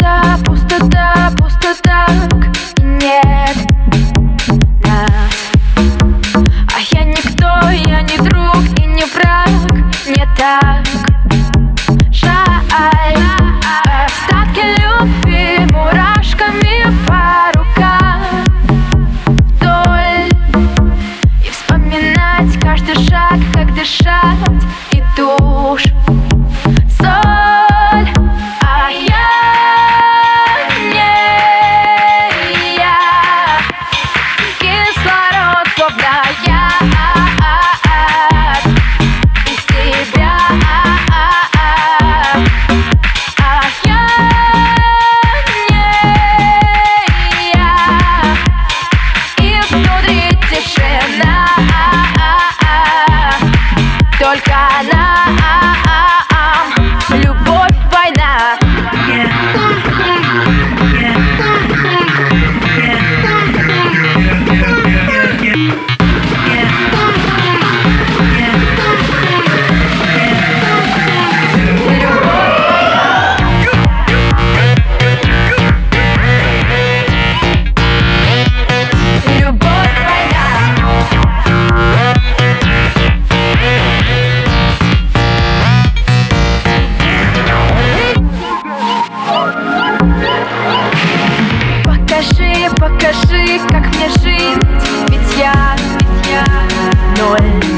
пустота, пустота, boy.